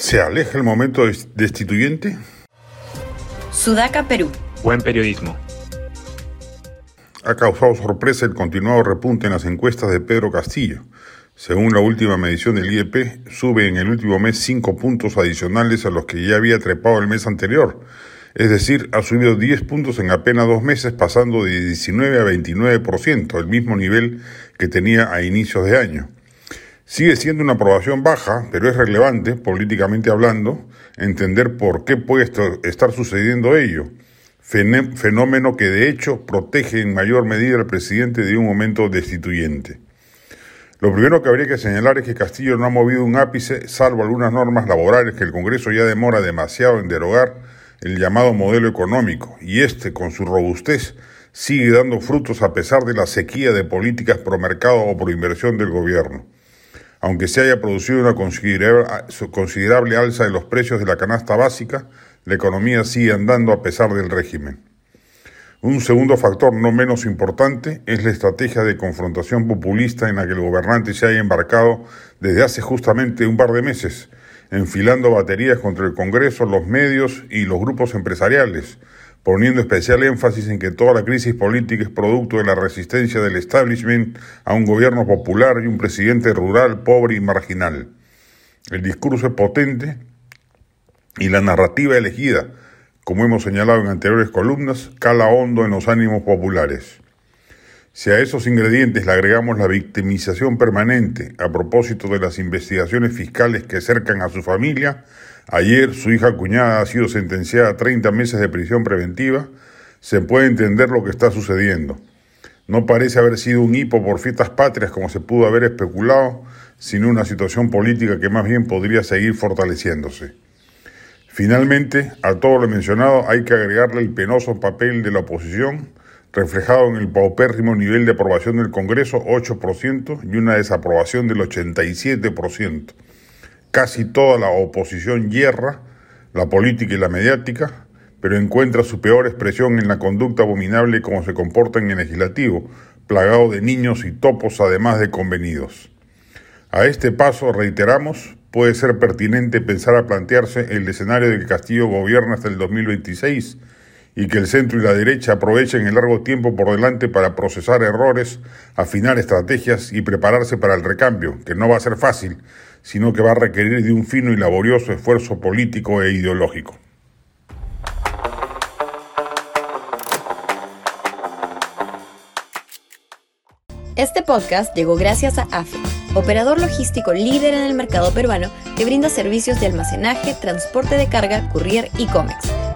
¿Se aleja el momento destituyente? Sudaca, Perú. Buen periodismo. Ha causado sorpresa el continuado repunte en las encuestas de Pedro Castillo. Según la última medición del IEP, sube en el último mes cinco puntos adicionales a los que ya había trepado el mes anterior. Es decir, ha subido 10 puntos en apenas dos meses, pasando de 19 a 29%, el mismo nivel que tenía a inicios de año. Sigue siendo una aprobación baja, pero es relevante, políticamente hablando, entender por qué puede estar sucediendo ello, fenómeno que de hecho protege en mayor medida al presidente de un momento destituyente. Lo primero que habría que señalar es que Castillo no ha movido un ápice, salvo algunas normas laborales que el Congreso ya demora demasiado en derogar el llamado modelo económico, y este, con su robustez, sigue dando frutos a pesar de la sequía de políticas pro mercado o pro inversión del gobierno aunque se haya producido una considerable alza de los precios de la canasta básica, la economía sigue andando a pesar del régimen. Un segundo factor no menos importante es la estrategia de confrontación populista en la que el gobernante se haya embarcado desde hace justamente un par de meses, enfilando baterías contra el Congreso, los medios y los grupos empresariales, poniendo especial énfasis en que toda la crisis política es producto de la resistencia del establishment a un gobierno popular y un presidente rural, pobre y marginal. El discurso es potente y la narrativa elegida, como hemos señalado en anteriores columnas, cala hondo en los ánimos populares. Si a esos ingredientes le agregamos la victimización permanente a propósito de las investigaciones fiscales que cercan a su familia, ayer su hija cuñada ha sido sentenciada a 30 meses de prisión preventiva, se puede entender lo que está sucediendo. No parece haber sido un hipo por fiestas patrias como se pudo haber especulado, sino una situación política que más bien podría seguir fortaleciéndose. Finalmente, a todo lo mencionado hay que agregarle el penoso papel de la oposición, reflejado en el paupérrimo nivel de aprobación del Congreso, 8%, y una desaprobación del 87%. Casi toda la oposición hierra, la política y la mediática, pero encuentra su peor expresión en la conducta abominable como se comporta en el legislativo, plagado de niños y topos además de convenidos. A este paso, reiteramos, puede ser pertinente pensar a plantearse el escenario de que Castillo gobierna hasta el 2026 y que el centro y la derecha aprovechen el largo tiempo por delante para procesar errores, afinar estrategias y prepararse para el recambio, que no va a ser fácil, sino que va a requerir de un fino y laborioso esfuerzo político e ideológico. Este podcast llegó gracias a AFE, operador logístico líder en el mercado peruano que brinda servicios de almacenaje, transporte de carga, courier y cómics